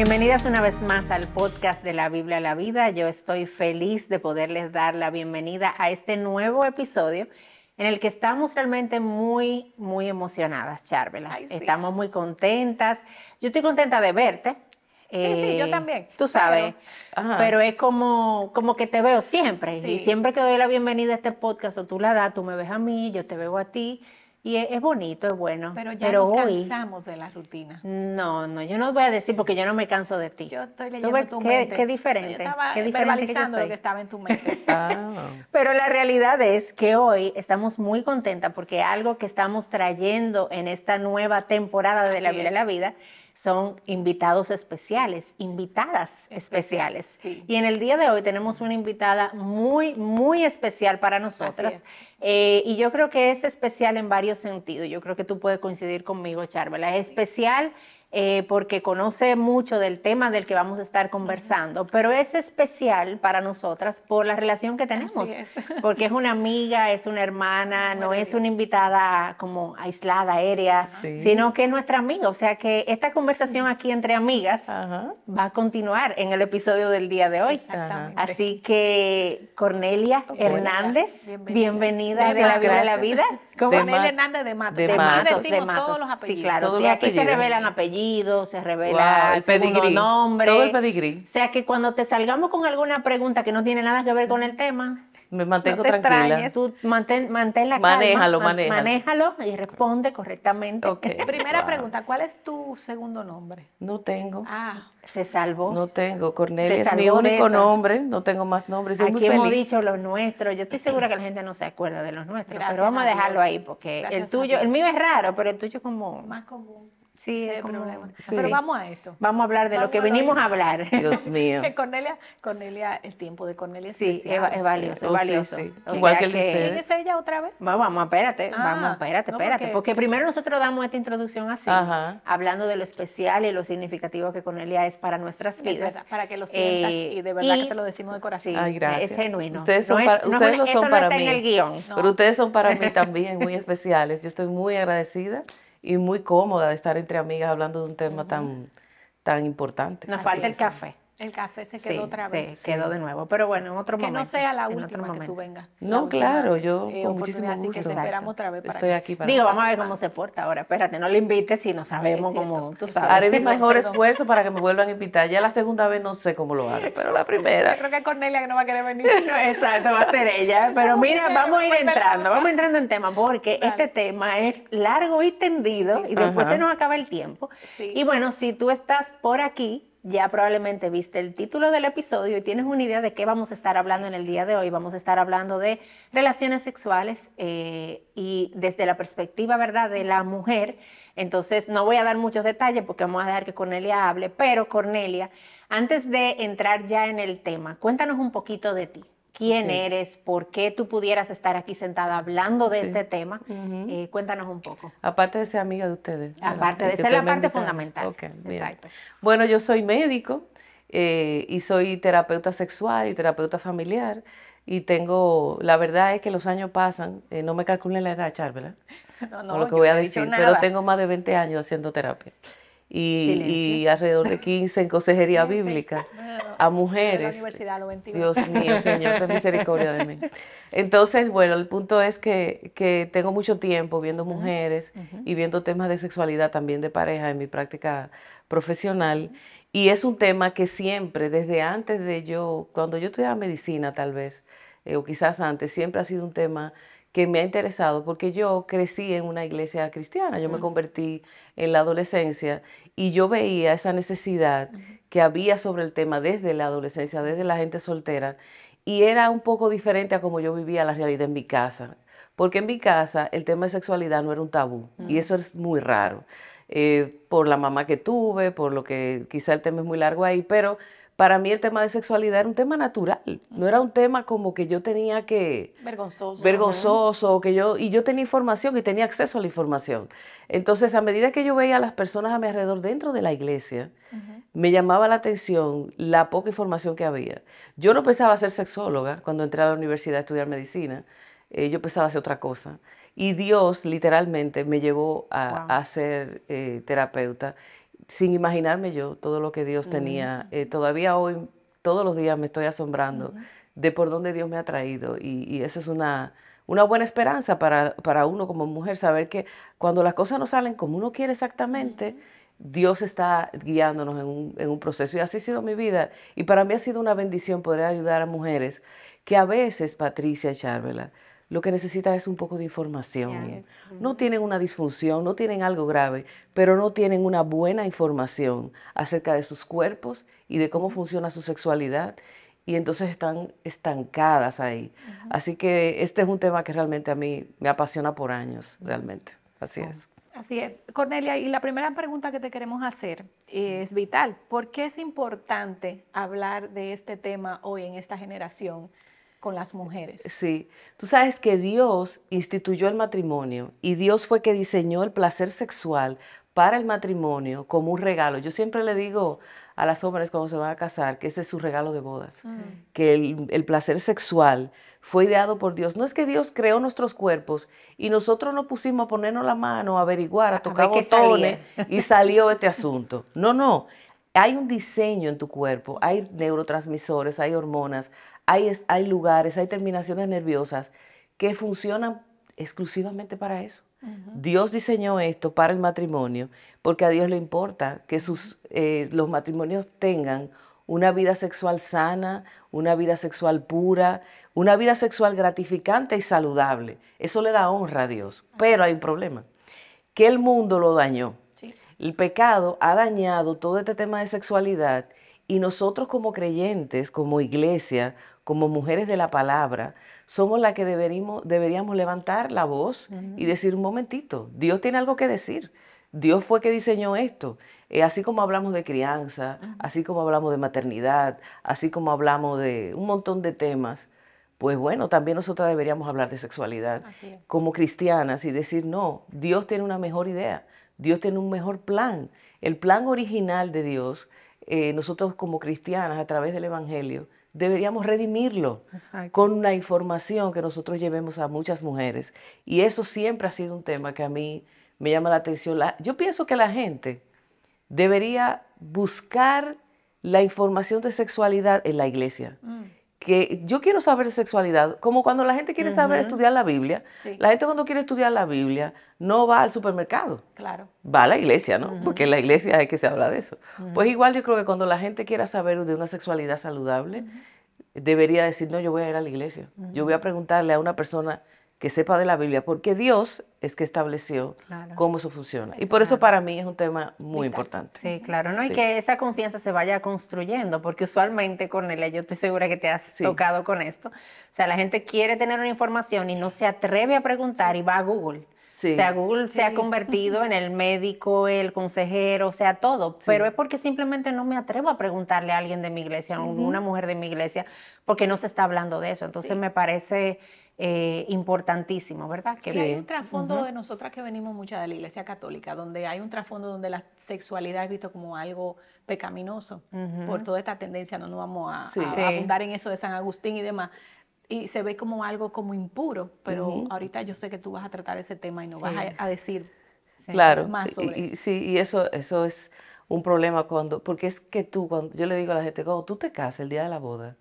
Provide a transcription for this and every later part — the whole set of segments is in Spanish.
Bienvenidas una vez más al podcast de la Biblia a la Vida. Yo estoy feliz de poderles dar la bienvenida a este nuevo episodio en el que estamos realmente muy, muy emocionadas, Charvela. Estamos muy contentas. Yo estoy contenta de verte. Sí, sí, yo eh, también. Tú sabes, pero, es como, como que te veo siempre. Y siempre que doy la bienvenida a este podcast, o tú la das, tú me ves a mí, yo te veo a ti. Y es, bonito, es bueno. Pero ya nos cansamos de la rutina. No, no, yo no voy a decir porque yo no me canso de ti. Yo estoy leyendo tu mente. Qué diferente. Yo estaba qué diferente lo que estaba en tu mente. ah. Pero la realidad es que hoy estamos muy contentas porque algo que estamos trayendo en esta nueva temporada de La Vida de la Vida son invitados especiales, invitadas especiales. Y en el día de hoy tenemos una invitada muy, muy especial para nosotras. Eh, y yo creo que es especial en varios sentidos. Yo creo que tú puedes coincidir conmigo, Charvela. Es especial eh, porque conoce mucho del tema del que vamos a estar conversando, pero es especial para nosotras por la relación que tenemos, porque es una amiga, es una hermana, no es una invitada como aislada, aérea, sino que es nuestra amiga, o sea que esta conversación aquí entre amigas va a continuar en el episodio del día de hoy. Así que Cornelia Hernández, bienvenida, a la vida de la vida. Cornelia Hernández de Matos. De, Matos, de Matos. Todos los apellidos. Sí, claro. aquí se revelan apellidos, se revela el, segundo nombre. Todo el pedigrí. O sea que cuando te salgamos con alguna pregunta que no tiene nada que ver con el tema, me mantengo tranquila. Tú mantén, mantén la manéjalo, calma, manéjalo. manéjalo y responde correctamente. Primera pregunta, ¿cuál es tu segundo nombre? No tengo. Ah. Se salvó. No tengo. Cornelia es mi único nombre, no tengo más nombres. Soy Aquí hemos dicho los nuestros. Yo estoy segura que la gente no se acuerda de los nuestros, pero vamos a dejarlo ahí porque el tuyo, el mío es raro, pero el tuyo es como... Más común. Sí, es problema. Pero vamos a esto. Vamos a hablar de lo que venimos a hablar. Dios mío. Cornelia, Cornelia, el tiempo de Cornelia es Sí, es, valioso, es valioso. Igual que el de ustedes. ¿Quién es ella otra vez? Vamos, espérate, ah, vamos, espérate, espérate. Porque, primero nosotros damos esta introducción así, hablando de lo especial y lo significativo que Cornelia es para nuestras vidas. para que lo sientas eh, y de verdad que te lo decimos de corazón. Ay, gracias. Es genuino. Ustedes, son para, ustedes lo son para mí. En el guion. Pero ustedes son para mí también muy especiales. Yo estoy muy agradecida y muy cómoda de estar entre amigas hablando de un tema tan, tan importante. Nos falta el café. El café se quedó otra vez. Se quedó de nuevo, pero bueno, en otro momento. Que no sea la última que tú vengas. No, claro, yo eh, con muchísimo gusto. que esperamos otra vez para Estoy aquí para Digo, vamos a ver cómo se porta ahora. Espérate, no le invites si no sabemos cómo, tú sabes. Haré mi mejor esfuerzo para que me vuelvan a invitar. Ya la segunda vez no sé cómo lo hago, pero la primera. Yo creo que es Cornelia que no va a querer venir. exacto, va a ser ella. Pero mira, vamos a ir entrando, vamos entrando en tema, porque este tema es largo y tendido y después se nos acaba el tiempo. Y bueno, si tú estás por aquí, ya probablemente viste el título del episodio y tienes una idea de qué vamos a estar hablando en el día de hoy. Vamos a estar hablando de relaciones sexuales eh, y desde la perspectiva, ¿verdad?, de la mujer. Entonces, no voy a dar muchos detalles porque vamos a dejar que Cornelia hable, pero Cornelia, antes de entrar ya en el tema, cuéntanos un poquito de ti quién eres, por qué tú pudieras estar aquí sentada hablando de este tema. Eh, cuéntanos un poco. Aparte de ser amiga de ustedes. Aparte de ser la parte fundamental. Exacto. Bueno, yo soy médico eh, y soy terapeuta sexual y terapeuta familiar. Y tengo, la verdad es que los años pasan, eh, no me calculen la edad, Char, No, no, lo que voy a decir, pero tengo más de 20 años haciendo terapia y, alrededor de 15 en consejería bíblica a mujeres. Dios mío, Señor, ten misericordia de mí. Entonces, bueno, el punto es que, que tengo mucho tiempo viendo mujeres y viendo temas de sexualidad también de pareja en mi práctica profesional. Y es un tema que siempre, desde antes de yo, cuando yo estudiaba medicina tal vez, eh, o quizás antes, siempre ha sido un tema que me ha interesado porque yo crecí en una iglesia cristiana, yo me convertí en la adolescencia y yo veía esa necesidad que había sobre el tema desde la adolescencia, desde la gente soltera, y era un poco diferente a como yo vivía la realidad en mi casa, porque en mi casa el tema de sexualidad no era un tabú y eso es muy raro. Eh, por la mamá que tuve, por lo que quizá el tema es muy largo ahí, pero para mí el tema de sexualidad era un tema natural, no era un tema como que yo tenía que... Vergonzoso. Vergonzoso, que yo, y yo tenía información y tenía acceso a la información. Entonces, a medida que yo veía a las personas a mi alrededor dentro de la iglesia, me llamaba la atención la poca información que había. Yo no pensaba ser sexóloga cuando entré a la universidad a estudiar medicina, eh, yo pensaba hacer otra cosa. Y Dios literalmente me llevó a, ser eh, terapeuta sin imaginarme yo todo lo que Dios tenía. Eh, todavía hoy, todos los días me estoy asombrando de por dónde Dios me ha traído y, eso es una, una buena esperanza para, para, uno como mujer, saber que cuando las cosas no salen como uno quiere exactamente, Dios está guiándonos en un, en un, proceso y así ha sido mi vida. Y para mí ha sido una bendición poder ayudar a mujeres que a veces, Patricia y Charvela, lo que necesitan es un poco de información. No tienen una disfunción, no tienen algo grave, pero no tienen una buena información acerca de sus cuerpos y de cómo funciona su sexualidad y entonces están estancadas ahí. Así que este es un tema que realmente a mí me apasiona por años, realmente. Así es. Así es. Cornelia, y la primera pregunta que te queremos hacer es vital. ¿Por qué es importante hablar de este tema hoy en esta generación con las mujeres? Sí. Tú sabes que Dios instituyó el matrimonio y Dios fue que diseñó el placer sexual para el matrimonio como un regalo. Yo siempre le digo a las hombres cuando se van a casar que ese es su regalo de bodas, mm. que el, placer sexual fue ideado por Dios. No es que Dios creó nuestros cuerpos y nosotros nos pusimos a ponernos la mano, a averiguar, a tocar botones y salió este asunto. No, no. Hay un diseño en tu cuerpo, hay neurotransmisores, hay hormonas, hay, hay lugares, hay terminaciones nerviosas que funcionan exclusivamente para eso. Dios diseñó esto para el matrimonio porque a Dios le importa que sus, eh, los matrimonios tengan una vida sexual sana, una vida sexual pura, una vida sexual gratificante y saludable. Eso le da honra a Dios. Pero hay un problema, que el mundo lo dañó. El pecado ha dañado todo este tema de sexualidad y nosotros como creyentes, como iglesia, como mujeres de la palabra, somos las que deberíamos, deberíamos levantar la voz y decir un momentito, Dios tiene algo que decir. Dios fue que diseñó esto. Eh, así como hablamos de crianza, así como hablamos de maternidad, así como hablamos de un montón de temas, pues bueno, también nosotros deberíamos hablar de sexualidad como cristianas y decir, no, Dios tiene una mejor idea, Dios tiene un mejor plan. El plan original de Dios, eh, nosotros como cristianas a través del Evangelio, deberíamos redimirlo con la información que nosotros llevemos a muchas mujeres. Y eso siempre ha sido un tema que a mí me llama la atención. yo pienso que la gente debería buscar la información de sexualidad en la iglesia. Mm. Que yo quiero saber sexualidad, como cuando la gente quiere saber estudiar la Biblia. La gente cuando quiere estudiar la Biblia no va al supermercado. Claro. Va a la iglesia, ¿no? Porque en la iglesia es que se habla de eso. Pues igual yo creo que cuando la gente quiera saber de una sexualidad saludable, debería decir, no, yo voy a ir a la iglesia. Yo voy a preguntarle a una persona que sepa de la Biblia, porque Dios es que estableció cómo eso funciona. y por eso para mí es un tema muy importante. Sí, claro, ¿no? Y que esa confianza se vaya construyendo, porque usualmente, Cornelia, yo estoy segura que te has tocado con esto. O sea, la gente quiere tener una información y no se atreve a preguntar y va a Google. O sea, Google se ha convertido en el médico, el consejero, o sea, todo. Pero es porque simplemente no me atrevo a preguntarle a alguien de mi iglesia, a una mujer de mi iglesia, porque no se está hablando de eso. Entonces me parece eh, importantísimo, ¿verdad? Que hay un trasfondo de nosotras que venimos muchas de la Iglesia Católica, donde hay un trasfondo donde la sexualidad es visto como algo pecaminoso por toda esta tendencia, no nos vamos a, abundar en eso de San Agustín y demás. Y se ve como algo como impuro, pero ahorita yo sé que tú vas a tratar ese tema y nos vas a, decir claro. más sobre y, eso. Sí, y eso, eso es un problema cuando, porque es que tú, cuando yo le digo a la gente, cuando tú te casas el día de la boda,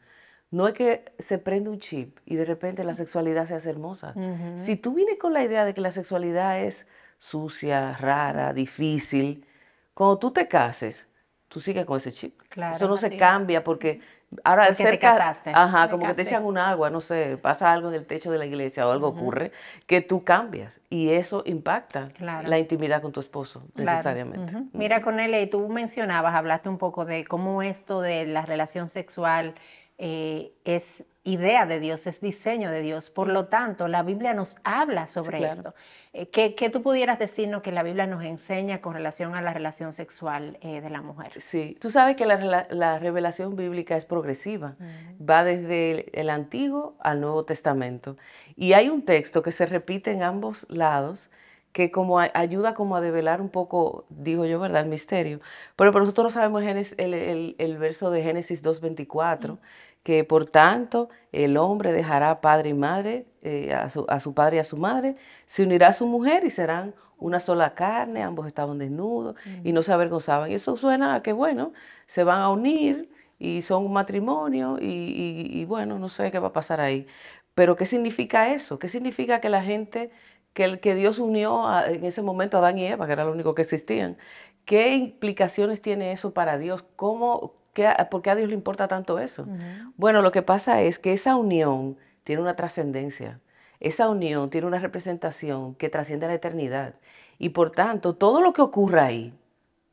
no es que se prende un chip y de repente la sexualidad se hace hermosa. Si tú vienes con la idea de que la sexualidad es sucia, rara, difícil, cuando tú te cases, tú sigues con ese chip. Eso no se cambia porque ahora porque te casaste. Ajá, como que te echan un agua, no sé, pasa algo en el techo de la iglesia o algo ocurre, que tú cambias y eso impacta la intimidad con tu esposo necesariamente. Mira, Cornelia, y tú mencionabas, hablaste un poco de cómo esto de la relación sexual eh, es idea de Dios, es diseño de Dios. Por lo tanto, la Biblia nos habla sobre esto. Eh, ¿qué, tú pudieras decirnos que la Biblia nos enseña con relación a la relación sexual eh, de la mujer? Sí, tú sabes que la, revelación bíblica es progresiva, va desde el, Antiguo al Nuevo Testamento. Y hay un texto que se repite en ambos lados que como ayuda como a develar un poco, digo yo, ¿verdad? El misterio. Pero, nosotros sabemos el, el, el, verso de Génesis 2.24, que por tanto el hombre dejará padre y madre, eh, a, su, a, su, padre y a su madre, se unirá a su mujer y serán una sola carne, ambos estaban desnudos y no se avergonzaban. Y eso suena a que, bueno, se van a unir y son un matrimonio y, bueno, no sé qué va a pasar ahí. Pero ¿qué significa eso? ¿Qué significa que la gente, que, que Dios unió en ese momento a Adán y Eva, que era lo único que existían? ¿Qué implicaciones tiene eso para Dios? ¿Cómo, qué, ¿Por qué a Dios le importa tanto eso? Bueno, lo que pasa es que esa unión tiene una trascendencia. Esa unión tiene una representación que trasciende la eternidad. Y por tanto, todo lo que ocurra ahí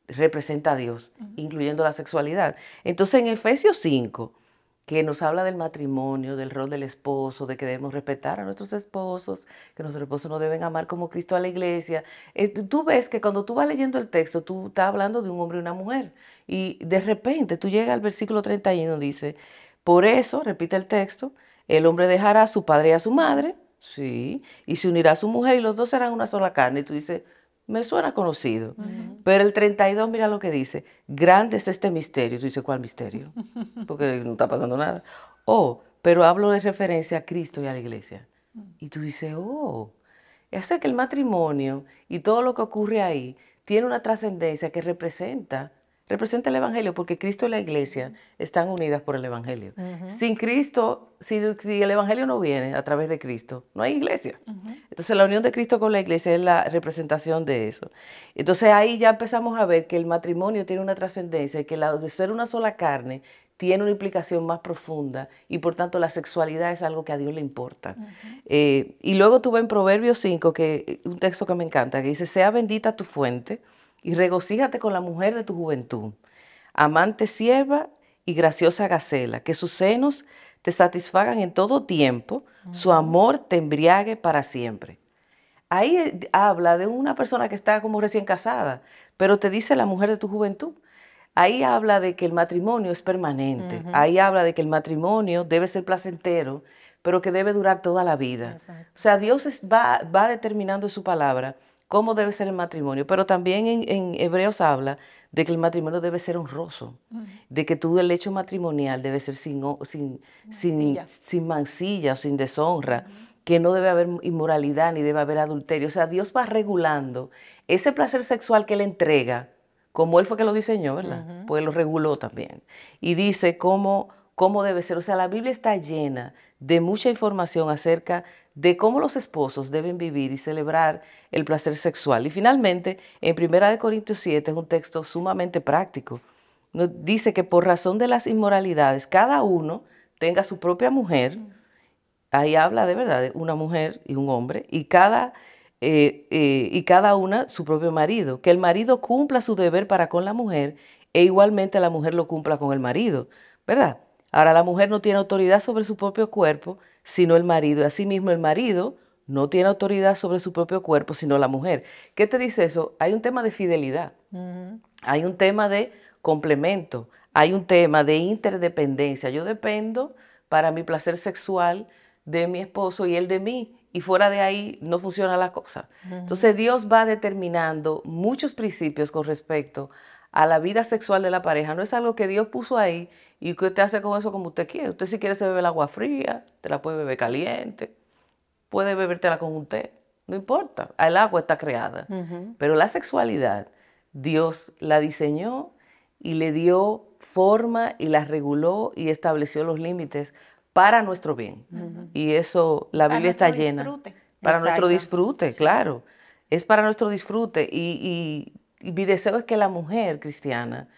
representa a Dios, incluyendo la sexualidad. Entonces, en Efesios 5, que nos habla del matrimonio, del rol del esposo, de que debemos respetar a nuestros esposos, que nuestros esposos no deben amar como Cristo a la iglesia. Eh, tú ves que cuando tú vas leyendo el texto, tú estás hablando de un hombre y una mujer. Y de repente tú llegas al versículo 31, dice, por eso, repite el texto, el hombre dejará a su padre y a su madre Sí, y se unirá a su mujer y los dos serán una sola carne. Y tú dices, me suena conocido. Pero el 32, mira lo que dice, grande es este misterio. Tú dices, ¿cuál misterio? Porque no está pasando nada. Oh, pero hablo de referencia a Cristo y a la iglesia. Y tú dices, oh, es que el matrimonio y todo lo que ocurre ahí tiene una trascendencia que representa representa el Evangelio porque Cristo y la iglesia están unidas por el Evangelio. Sin Cristo, si, el Evangelio no viene a través de Cristo, no hay iglesia. Entonces la unión de Cristo con la iglesia es la representación de eso. Entonces ahí ya empezamos a ver que el matrimonio tiene una trascendencia y que la, de ser una sola carne tiene una implicación más profunda y por tanto la sexualidad es algo que a Dios le importa. Eh, y luego tuve en Proverbios 5, que, un texto que me encanta, que dice, sea bendita tu fuente y regocíjate con la mujer de tu juventud, amante sierva y graciosa gacela, que sus senos te satisfagan en todo tiempo, su amor te embriague para siempre. Ahí eh, habla de una persona que está como recién casada, pero te dice la mujer de tu juventud. Ahí habla de que el matrimonio es permanente. Ahí habla de que el matrimonio debe ser placentero, pero que debe durar toda la vida. O sea, Dios va, va determinando su palabra cómo debe ser el matrimonio, pero también en, Hebreos habla de que el matrimonio debe ser honroso, de que todo el hecho matrimonial debe ser sin, sin, sin, sin mancilla o sin deshonra, que no debe haber inmoralidad ni debe haber adulterio. O sea, Dios va regulando ese placer sexual que Él entrega, como Él fue que lo diseñó, ¿verdad? Pues lo reguló también. Y dice cómo cómo debe ser. O sea, la Biblia está llena de mucha información acerca de cómo los esposos deben vivir y celebrar el placer sexual. Y finalmente, en 1 Corintios 7 es un texto sumamente práctico. dice que por razón de las inmoralidades, cada uno tenga su propia mujer. Ahí habla de verdad de una mujer y un hombre, y cada, eh, eh, y cada una su propio marido. Que el marido cumpla su deber para con la mujer e igualmente la mujer lo cumpla con el marido, ¿verdad? Ahora la mujer no tiene autoridad sobre su propio cuerpo, sino el marido. Y asimismo el marido no tiene autoridad sobre su propio cuerpo, sino la mujer. ¿Qué te dice eso? Hay un tema de fidelidad, hay un tema de complemento, hay un tema de interdependencia. Yo dependo para mi placer sexual de mi esposo y él de mí. Y fuera de ahí no funciona la cosa. Entonces Dios va determinando muchos principios con respecto a la vida sexual de la pareja. No es algo que Dios puso ahí y usted hace con eso como usted quiere. Usted si quiere se bebe el agua fría, te la puede beber caliente, puede bebértela con un té, no importa. El agua está creada. Pero la sexualidad, Dios la diseñó y le dio forma y la reguló y estableció los límites para nuestro bien. Y eso, la Biblia está llena. Para nuestro disfrute, claro. Es para nuestro disfrute. y y mi deseo es que la mujer cristiana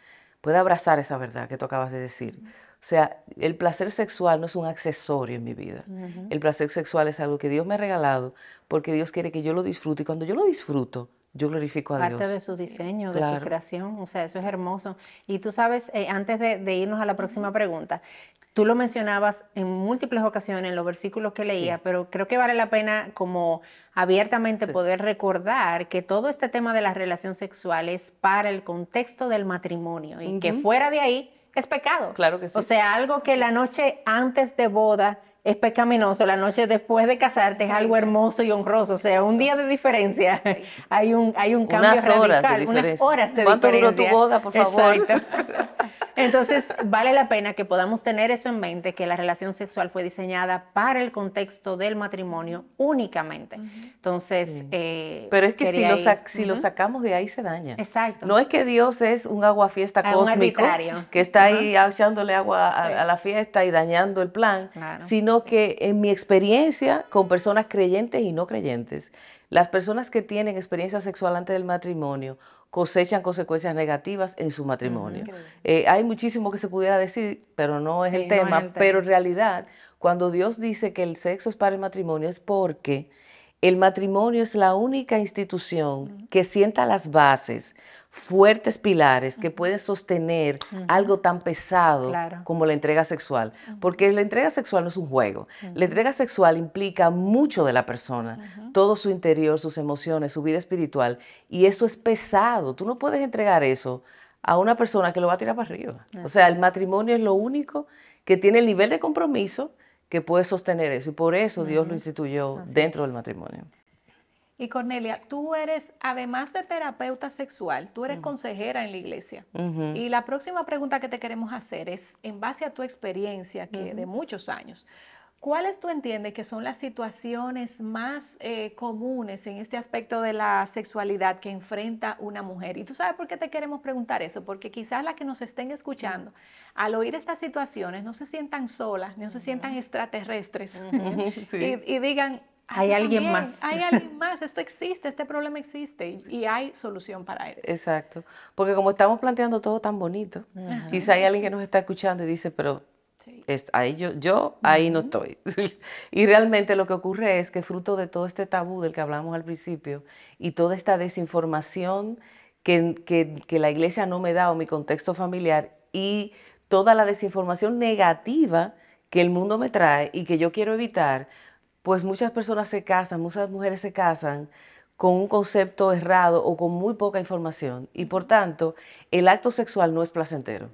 pueda abrazar esa verdad que tú acabas de decir. O sea, el placer sexual no es un accesorio en mi vida. El placer sexual es algo que Dios me ha regalado porque Dios quiere que yo lo disfrute. Y cuando yo lo disfruto, yo glorifico a Dios. Parte de su diseño, de su creación. O sea, eso es hermoso. Y tú sabes, eh, antes de, irnos a la próxima pregunta, tú lo mencionabas en múltiples ocasiones en los versículos que leía, pero creo que vale la pena como abiertamente poder recordar que todo este tema de la relación sexual es para el contexto del matrimonio y que fuera de ahí es pecado. Claro que sí. O sea, algo que la noche antes de boda es pecaminoso, la noche después de casarte es algo hermoso y honroso. O sea, un día de diferencia. Hay un, hay un cambio unas horas de unas horas de ¿Cuánto diferencia. duró tu boda, por favor? Exacto. Entonces, vale la pena que podamos tener eso en mente, que la relación sexual fue diseñada para el contexto del matrimonio únicamente. Entonces, eh, pero es que si, lo, si lo, sacamos de ahí se daña. Exacto. No es que Dios es un agua fiesta ah, cósmico que está ahí echándole agua a, la fiesta y dañando el plan, sino que en mi experiencia con personas creyentes y no creyentes, las personas que tienen experiencia sexual antes del matrimonio cosechan consecuencias negativas en su matrimonio. Eh, hay muchísimo que se pudiera decir, pero no es, el, tema, Pero en realidad, cuando Dios dice que el sexo es para el matrimonio, es porque el matrimonio es la única institución que sienta las bases fuertes pilares que pueden sostener algo tan pesado como la entrega sexual. Porque la entrega sexual no es un juego. La entrega sexual implica mucho de la persona, todo su interior, sus emociones, su vida espiritual. Y eso es pesado. Tú no puedes entregar eso a una persona que lo va a tirar para arriba. O sea, el matrimonio es lo único que tiene el nivel de compromiso que puede sostener eso. Y por eso Dios lo instituyó dentro del matrimonio. Y Cornelia, tú eres, además de terapeuta sexual, tú eres consejera en la iglesia. Y la próxima pregunta que te queremos hacer es, en base a tu experiencia que de muchos años, ¿cuáles tú entiendes que son las situaciones más eh, comunes en este aspecto de la sexualidad que enfrenta una mujer? Y tú sabes por qué te queremos preguntar eso, porque quizás las que nos estén escuchando, al oír estas situaciones, no se sientan solas, no se sientan extraterrestres y digan, hay alguien más. Hay alguien más, esto existe, este problema existe y, hay solución para él. Exacto, porque como estamos planteando todo tan bonito, quizá hay alguien que nos está escuchando y dice, pero es, ahí yo, yo ahí no estoy. y realmente lo que ocurre es que fruto de todo este tabú del que hablamos al principio y toda esta desinformación que, que, que la iglesia no me da o mi contexto familiar y toda la desinformación negativa que el mundo me trae y que yo quiero evitar, pues muchas personas se casan, muchas mujeres se casan con un concepto errado o con muy poca información y por tanto el acto sexual no es placentero.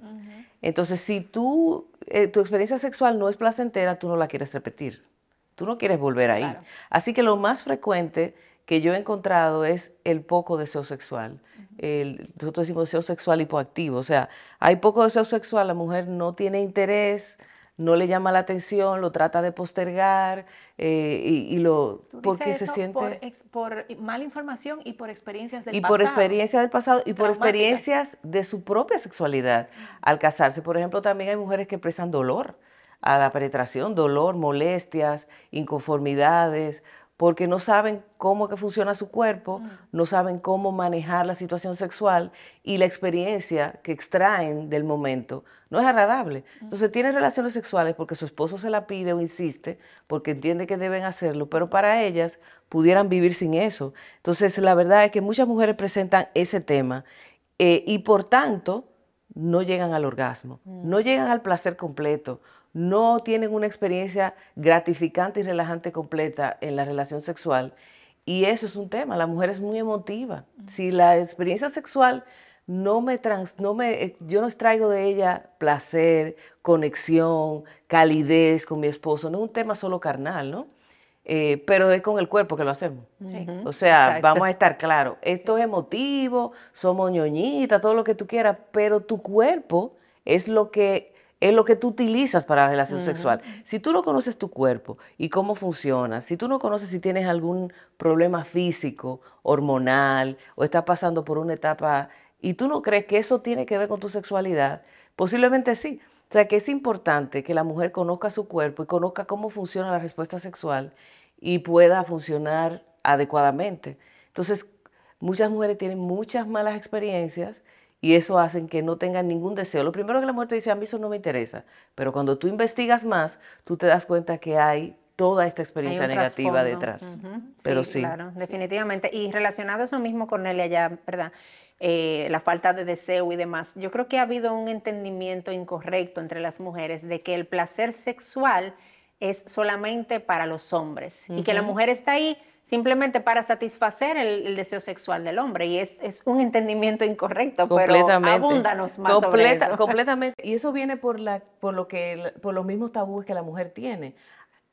Entonces, si tú, eh, tu experiencia sexual no es placentera, tú no la quieres repetir, tú no quieres volver ahí. Así que lo más frecuente que yo he encontrado es el poco deseo sexual. nosotros decimos deseo sexual hipoactivo, o sea, hay poco deseo sexual, la mujer no tiene interés, no le llama la atención, lo trata de postergar eh, y, lo porque se siente por, mala información y por experiencias del y pasado. por experiencias del pasado y por experiencias de su propia sexualidad al casarse. Por ejemplo, también hay mujeres que expresan dolor a la penetración, dolor, molestias, inconformidades porque no saben cómo que funciona su cuerpo, mm. no saben cómo manejar la situación sexual y la experiencia que extraen del momento no es agradable. Mm. Entonces tienen relaciones sexuales porque su esposo se la pide o insiste, porque entiende que deben hacerlo, pero para ellas pudieran vivir sin eso. Entonces la verdad es que muchas mujeres presentan ese tema eh, y por tanto no llegan al orgasmo, mm. no llegan al placer completo, no tienen una experiencia gratificante y relajante completa en la relación sexual. Y eso es un tema, la mujer es muy emotiva. Si la experiencia sexual no me trans, no me, eh, yo no extraigo de ella placer, conexión, calidez con mi esposo, no es un tema solo carnal, ¿no? Eh, pero es con el cuerpo que lo hacemos. o sea, vamos a estar claros, esto es emotivo, somos ñoñitas, todo lo que tú quieras, pero tu cuerpo es lo que es lo que tú utilizas para la relación sexual. Si tú no conoces tu cuerpo y cómo funciona, si tú no conoces si tienes algún problema físico, hormonal, o estás pasando por una etapa y tú no crees que eso tiene que ver con tu sexualidad, posiblemente sí. O sea que es importante que la mujer conozca su cuerpo y conozca cómo funciona la respuesta sexual y pueda funcionar adecuadamente. Entonces, muchas mujeres tienen muchas malas experiencias y eso hace que no tengan ningún deseo. Lo primero que la mujer te dice, a mí eso no me interesa, pero cuando tú investigas más, tú te das cuenta que hay toda esta experiencia negativa detrás. Pero sí, Claro, definitivamente. Y relacionado a eso mismo, Cornelia, ya, ¿verdad? Eh, la falta de deseo y demás. Yo creo que ha habido un entendimiento incorrecto entre las mujeres de que el placer sexual es solamente para los hombres y que la mujer está ahí simplemente para satisfacer el, deseo sexual del hombre. Y es, un entendimiento incorrecto, completamente. pero abúndanos más sobre eso. Completamente. Y eso viene por, la, por, lo que, por los mismos tabúes que la mujer tiene.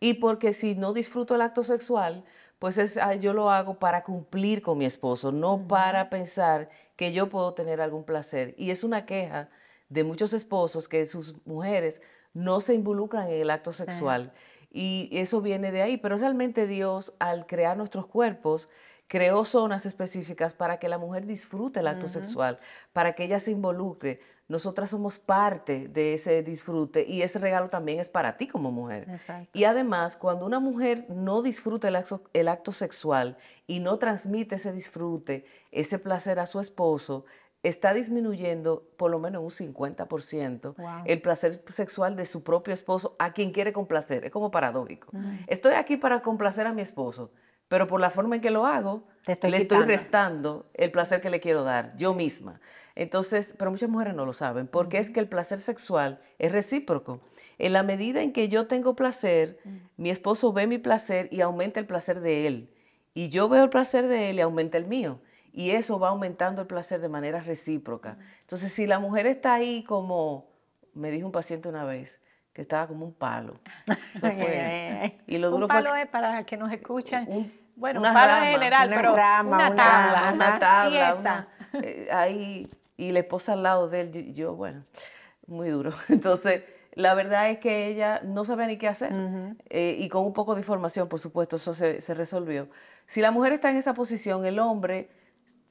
Y porque si no disfruto el acto sexual, pues es, yo lo hago para cumplir con mi esposo, no para pensar que yo puedo tener algún placer. Y es una queja de muchos esposos que sus mujeres no se involucran en el acto sexual. Y eso viene de ahí, pero realmente Dios al crear nuestros cuerpos, creó zonas específicas para que la mujer disfrute el acto sexual, para que ella se involucre. Nosotras somos parte de ese disfrute y ese regalo también es para ti como mujer. Y además, cuando una mujer no disfruta el acto, el acto sexual y no transmite ese disfrute, ese placer a su esposo, está disminuyendo por lo menos un 50% el placer sexual de su propio esposo a quien quiere complacer. Es como paradójico. Estoy aquí para complacer a mi esposo, pero por la forma en que lo hago, le estoy restando el placer que le quiero dar yo misma. Entonces, pero muchas mujeres no lo saben, porque es que el placer sexual es recíproco. En la medida en que yo tengo placer, mi esposo ve mi placer y aumenta el placer de él. Y yo veo el placer de él y aumenta el mío. Y eso va aumentando el placer de manera recíproca. Entonces, si la mujer está ahí como, me dijo un paciente una vez, que estaba como un palo. y lo duro un palo es para que nos escuchan. Bueno, una rama, general, una pero una tabla. Una, tabla, eh, ahí, y la esposa al lado de él, yo, bueno, muy duro. Entonces, la verdad es que ella no sabía ni qué hacer. Eh, y con un poco de información, por supuesto, eso se, resolvió. Si la mujer está en esa posición, el hombre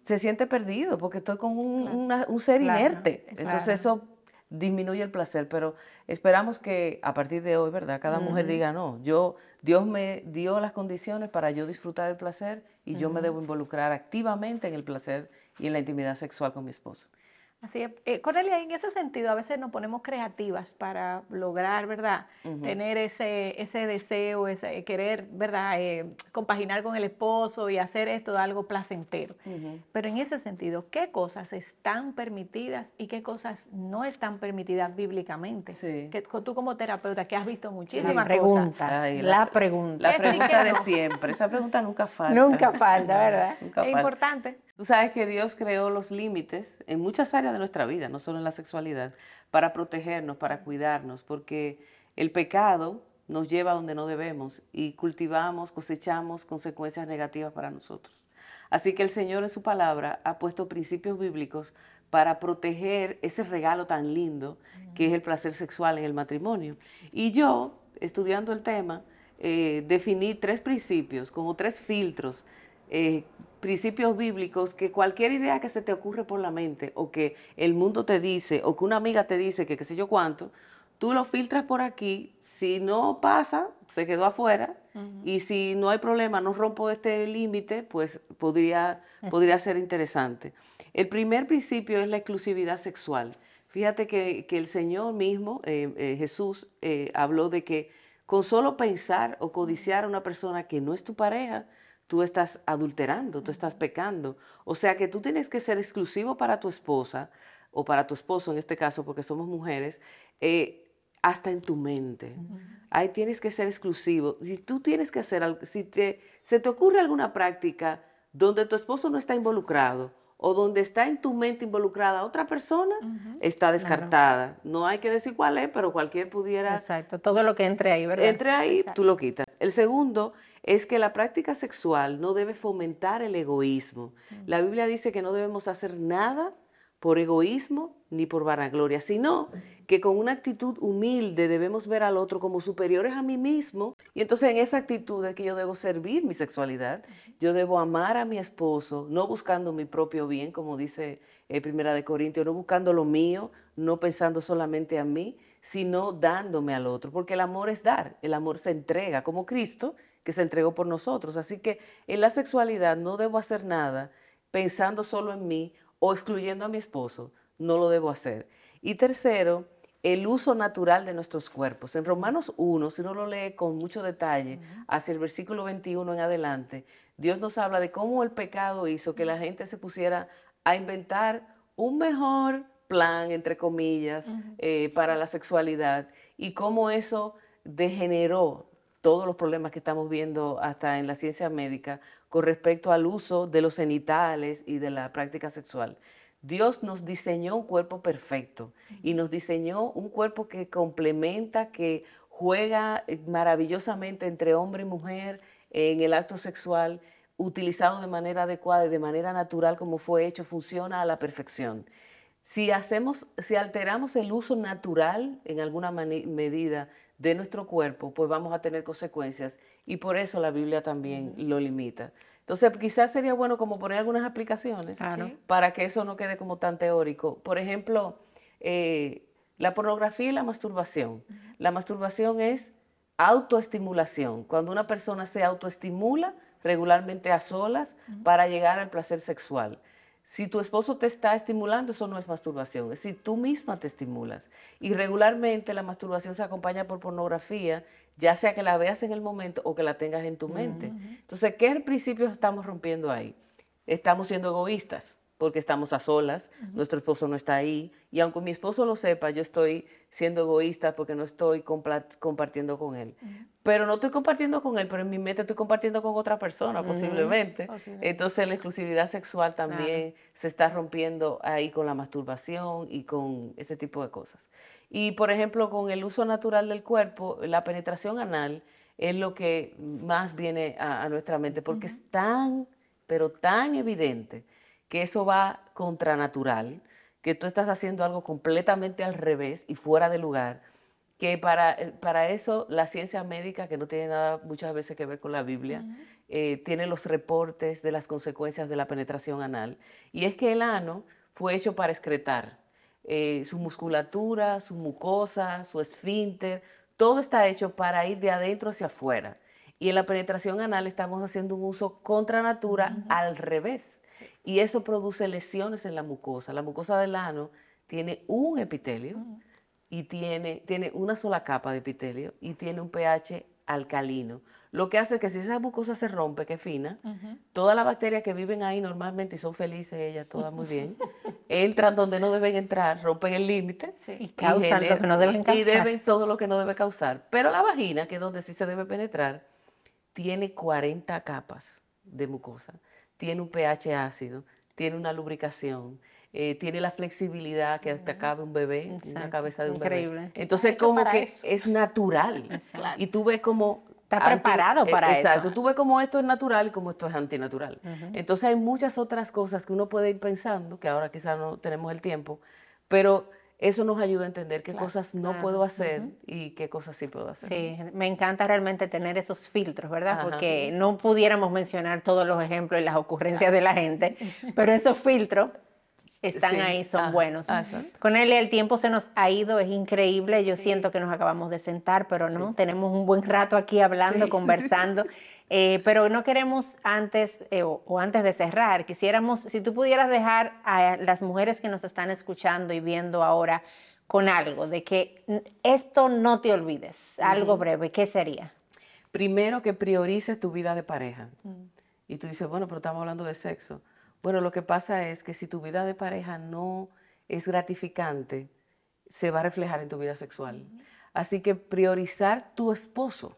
se siente perdido porque estoy con un, ser inerte. Entonces, eso disminuye el placer, pero esperamos que a partir de hoy, ¿verdad? Cada mujer diga, no, yo, Dios me dio las condiciones para yo disfrutar el placer y yo me debo involucrar activamente en el placer y en la intimidad sexual con mi esposo. Así es. Eh, Cornelia, en ese sentido, a veces nos ponemos creativas para lograr, ¿verdad? Tener ese, ese deseo, ese querer, ¿verdad? Eh, compaginar con el esposo y hacer esto de algo placentero. Pero en ese sentido, ¿qué cosas están permitidas y qué cosas no están permitidas bíblicamente? Sí. Que, tú como terapeuta, que has visto muchísimas pregunta, cosas. la, pregunta. La pregunta de siempre. Esa pregunta nunca falta. Nunca falta, ¿verdad? es importante. Tú sabes que Dios creó los límites en muchas áreas de nuestra vida, no solo en la sexualidad, para protegernos, para cuidarnos, porque el pecado nos lleva a donde no debemos y cultivamos, cosechamos consecuencias negativas para nosotros. Así que el Señor en su palabra ha puesto principios bíblicos para proteger ese regalo tan lindo que es el placer sexual en el matrimonio. Y yo, estudiando el tema, eh, definí tres principios, como tres filtros eh, principios bíblicos que cualquier idea que se te ocurre por la mente o que el mundo te dice o que una amiga te dice que qué sé yo cuánto, tú lo filtras por aquí, si no pasa, se quedó afuera y si no hay problema, no rompo este límite, pues podría, podría ser interesante. El primer principio es la exclusividad sexual. Fíjate que, el Señor mismo, eh, eh, Jesús, eh, habló de que con solo pensar o codiciar a una persona que no es tu pareja, tú estás adulterando, tú estás pecando. O sea que tú tienes que ser exclusivo para tu esposa o para tu esposo en este caso, porque somos mujeres, eh, hasta en tu mente. Ahí tienes que ser exclusivo. Si tú tienes que hacer algo, si te, se te ocurre alguna práctica donde tu esposo no está involucrado o donde está en tu mente involucrada otra persona, está descartada. No hay que decir cuál es, pero cualquier pudiera... Exacto, todo lo que entre ahí, ¿verdad? Entre ahí, tú lo quitas. El segundo es que la práctica sexual no debe fomentar el egoísmo. La Biblia dice que no debemos hacer nada por egoísmo ni por vanagloria, sino que con una actitud humilde debemos ver al otro como superiores a mí mismo. Y entonces en esa actitud es que yo debo servir mi sexualidad, yo debo amar a mi esposo, no buscando mi propio bien, como dice eh, Primera de Corintios, no buscando lo mío, no pensando solamente a mí, sino dándome al otro, porque el amor es dar, el amor se entrega, como Cristo que se entregó por nosotros. Así que en la sexualidad no debo hacer nada pensando solo en mí o excluyendo a mi esposo, no lo debo hacer. Y tercero, el uso natural de nuestros cuerpos. En Romanos 1, si uno lo lee con mucho detalle, hacia el versículo 21 en adelante, Dios nos habla de cómo el pecado hizo que la gente se pusiera a inventar un mejor plan, entre comillas, eh, para la sexualidad y cómo eso degeneró todos los problemas que estamos viendo hasta en la ciencia médica con respecto al uso de los genitales y de la práctica sexual. Dios nos diseñó un cuerpo perfecto y nos diseñó un cuerpo que complementa, que juega eh, maravillosamente entre hombre y mujer en el acto sexual, utilizado de manera adecuada y de manera natural como fue hecho, funciona a la perfección. Si hacemos, si alteramos el uso natural en alguna medida de nuestro cuerpo, pues vamos a tener consecuencias y por eso la Biblia también lo limita. Entonces, quizás sería bueno como poner algunas aplicaciones para que eso no quede como tan teórico. Por ejemplo, eh, la pornografía y la masturbación. La masturbación es autoestimulación, cuando una persona se autoestimula regularmente a solas para llegar al placer sexual. Si tu esposo te está estimulando, eso no es masturbación, es decir, tú misma te estimulas. Y regularmente la masturbación se acompaña por pornografía, ya sea que la veas en el momento o que la tengas en tu mente. Entonces, ¿qué principio estamos rompiendo ahí? Estamos siendo egoístas porque estamos a solas, nuestro esposo no está ahí, y aunque mi esposo lo sepa, yo estoy siendo egoísta porque no estoy compartiendo con él. Pero no estoy compartiendo con él, pero en mi mente estoy compartiendo con otra persona, posiblemente. Entonces la exclusividad sexual también se está rompiendo ahí con la masturbación y con ese tipo de cosas. Y por ejemplo, con el uso natural del cuerpo, la penetración anal es lo que más viene a, nuestra mente, porque es tan, pero tan evidente que eso va contranatural, que tú estás haciendo algo completamente al revés y fuera de lugar, que para, eh, para eso la ciencia médica, que no tiene nada muchas veces que ver con la Biblia, eh, tiene los reportes de las consecuencias de la penetración anal. Y es que el ano fue hecho para excretar. Eh, su musculatura, su mucosa, su esfínter, todo está hecho para ir de adentro hacia afuera. Y en la penetración anal estamos haciendo un uso contra natura al revés y eso produce lesiones en la mucosa. La mucosa del ano tiene un epitelio y tiene, tiene una sola capa de epitelio y tiene un pH alcalino. Lo que hace que si esa mucosa se rompe, que es fina, todas las bacterias que viven ahí normalmente y son felices ellas, todas muy bien, entran donde no deben entrar, rompen el límite y causan lo que no deben causar. Y deben todo lo que no debe causar. Pero la vagina, que es donde sí se debe penetrar, tiene 40 capas de mucosa tiene un pH ácido, tiene una lubricación, eh, tiene la flexibilidad que hasta cabe un bebé, una cabeza de un bebé. Entonces, como que es natural. Y tú ves como... Está preparado para eso. Exacto, tú ves como esto es natural y como esto es antinatural. Entonces hay muchas otras cosas que uno puede ir pensando, que ahora quizás no tenemos el tiempo, pero eso nos ayuda a entender qué cosas no puedo hacer y qué cosas sí puedo hacer. Sí, me encanta realmente tener esos filtros, ¿verdad? Porque no pudiéramos mencionar todos los ejemplos y las ocurrencias de la gente, pero esos filtros están ahí, son buenos. Con él el tiempo se nos ha ido, es increíble, yo siento que nos acabamos de sentar, pero no, tenemos un buen rato aquí hablando, conversando. Eh, pero no queremos antes eh, o, antes de cerrar, quisiéramos, si tú pudieras dejar a las mujeres que nos están escuchando y viendo ahora con algo, de que esto no te olvides, algo breve, ¿qué sería? Primero que priorices tu vida de pareja. Y tú dices, bueno, pero estamos hablando de sexo. Bueno, lo que pasa es que si tu vida de pareja no es gratificante, se va a reflejar en tu vida sexual. Así que priorizar tu esposo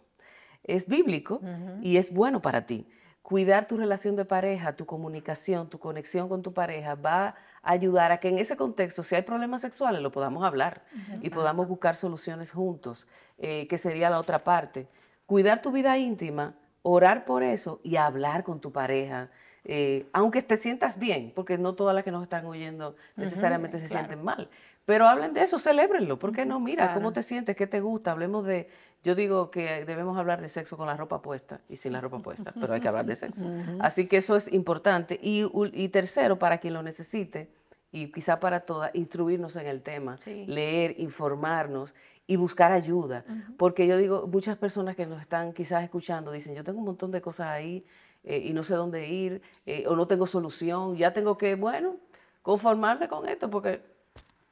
es bíblico y es bueno para ti. Cuidar tu relación de pareja, tu comunicación, tu conexión con tu pareja va a ayudar a que en ese contexto, si hay problemas sexuales, lo podamos hablar y podamos buscar soluciones juntos, eh, que sería la otra parte. Cuidar tu vida íntima, orar por eso y hablar con tu pareja. Eh, aunque te sientas bien, porque no todas las que nos están oyendo necesariamente se sienten mal, pero hablen de eso, celébrenlo, ¿por qué no? Mira, ¿cómo te sientes? ¿Qué te gusta? Hablemos de, yo digo que debemos hablar de sexo con la ropa puesta y sin la ropa puesta, pero hay que hablar de sexo. Así que eso es importante. Y, y, tercero, para quien lo necesite, y quizá para todas, instruirnos en el tema, leer, informarnos y buscar ayuda. Porque yo digo, muchas personas que nos están quizás escuchando dicen, yo tengo un montón de cosas ahí eh, y no sé dónde ir, eh, o no tengo solución, ya tengo que, bueno, conformarme con esto, porque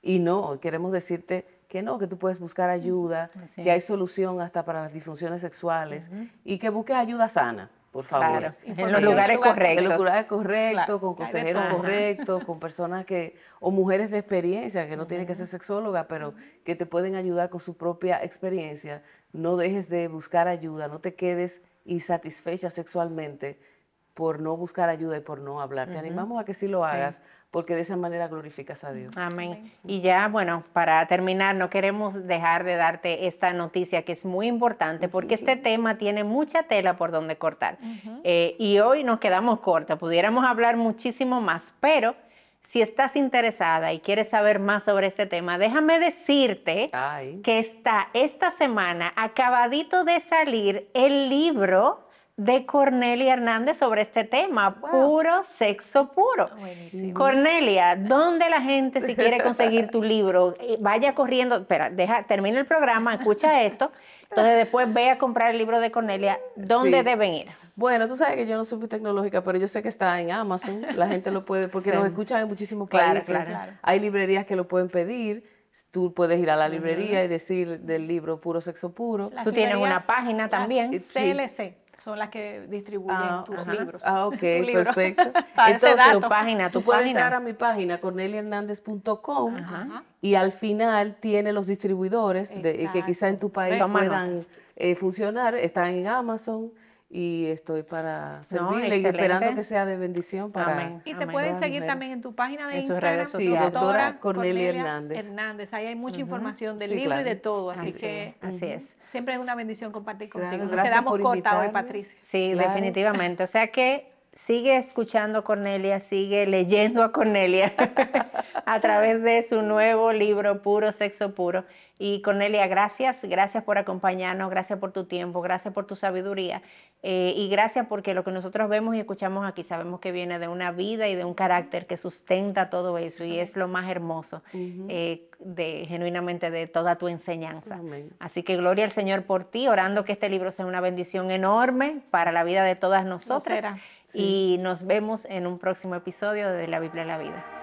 y no, queremos decirte que no, que tú puedes buscar ayuda, que hay solución hasta para las disfunciones sexuales y que busques ayuda sana, por favor. En los lugares correctos. En los lugares correctos, con consejeros correctos, con personas que, o mujeres de experiencia, que no tienen que ser sexólogas, pero que te pueden ayudar con su propia experiencia. No dejes de buscar ayuda, no te quedes insatisfecha sexualmente por no buscar ayuda y por no hablar. Te animamos a que sí lo hagas, porque de esa manera glorificas a Dios. Amén. Y ya, bueno, para terminar, no queremos dejar de darte esta noticia que es muy importante, porque este tema tiene mucha tela por donde cortar. Eh, y hoy nos quedamos cortos, pudiéramos hablar muchísimo más, pero si estás interesada y quieres saber más sobre este tema, déjame decirte que está esta semana acabadito de salir el libro de Cornelia Hernández sobre este tema, puro sexo puro. Cornelia, ¿dónde la gente si quiere conseguir tu libro? Eh, vaya corriendo, espera, deja, termina el programa, escucha esto, entonces después ve a comprar el libro de Cornelia, ¿dónde deben ir? Bueno, tú sabes que yo no soy muy tecnológica, pero yo sé que está en Amazon, la gente lo puede, porque nos escuchan en muchísimos países, hay librerías que lo pueden pedir, tú puedes ir a la librería y decir del libro Puro Sexo Puro. tú tienes una página también. CLC son las que distribuyen ah, tus libros. Ah, ok, perfecto. Entonces, tu página, tú puedes entrar a mi página, corneliahernandez.com, y al final tiene los distribuidores de, que quizá en tu país puedan eh, funcionar. Están en Amazon, y estoy para servirle y esperando que sea de bendición para Y te pueden seguir también en tu página de Instagram, redes sociales, doctora Cornelia, Hernández. Hernández. Ahí hay mucha información del libro y de todo, así, que así es. Siempre es una bendición compartir contigo. Nos quedamos corta hoy, Patricia. Sí, definitivamente. O sea que sigue escuchando Cornelia, sigue leyendo a Cornelia a través de su nuevo libro Puro Sexo Puro. Y Cornelia, gracias, gracias por acompañarnos, gracias por tu tiempo, gracias por tu sabiduría eh, y gracias porque lo que nosotros vemos y escuchamos aquí sabemos que viene de una vida y de un carácter que sustenta todo eso y es lo más hermoso eh, de genuinamente de toda tu enseñanza. Así que gloria al Señor por ti, orando que este libro sea una bendición enorme para la vida de todas nosotras y nos vemos en un próximo episodio de La Biblia la Vida.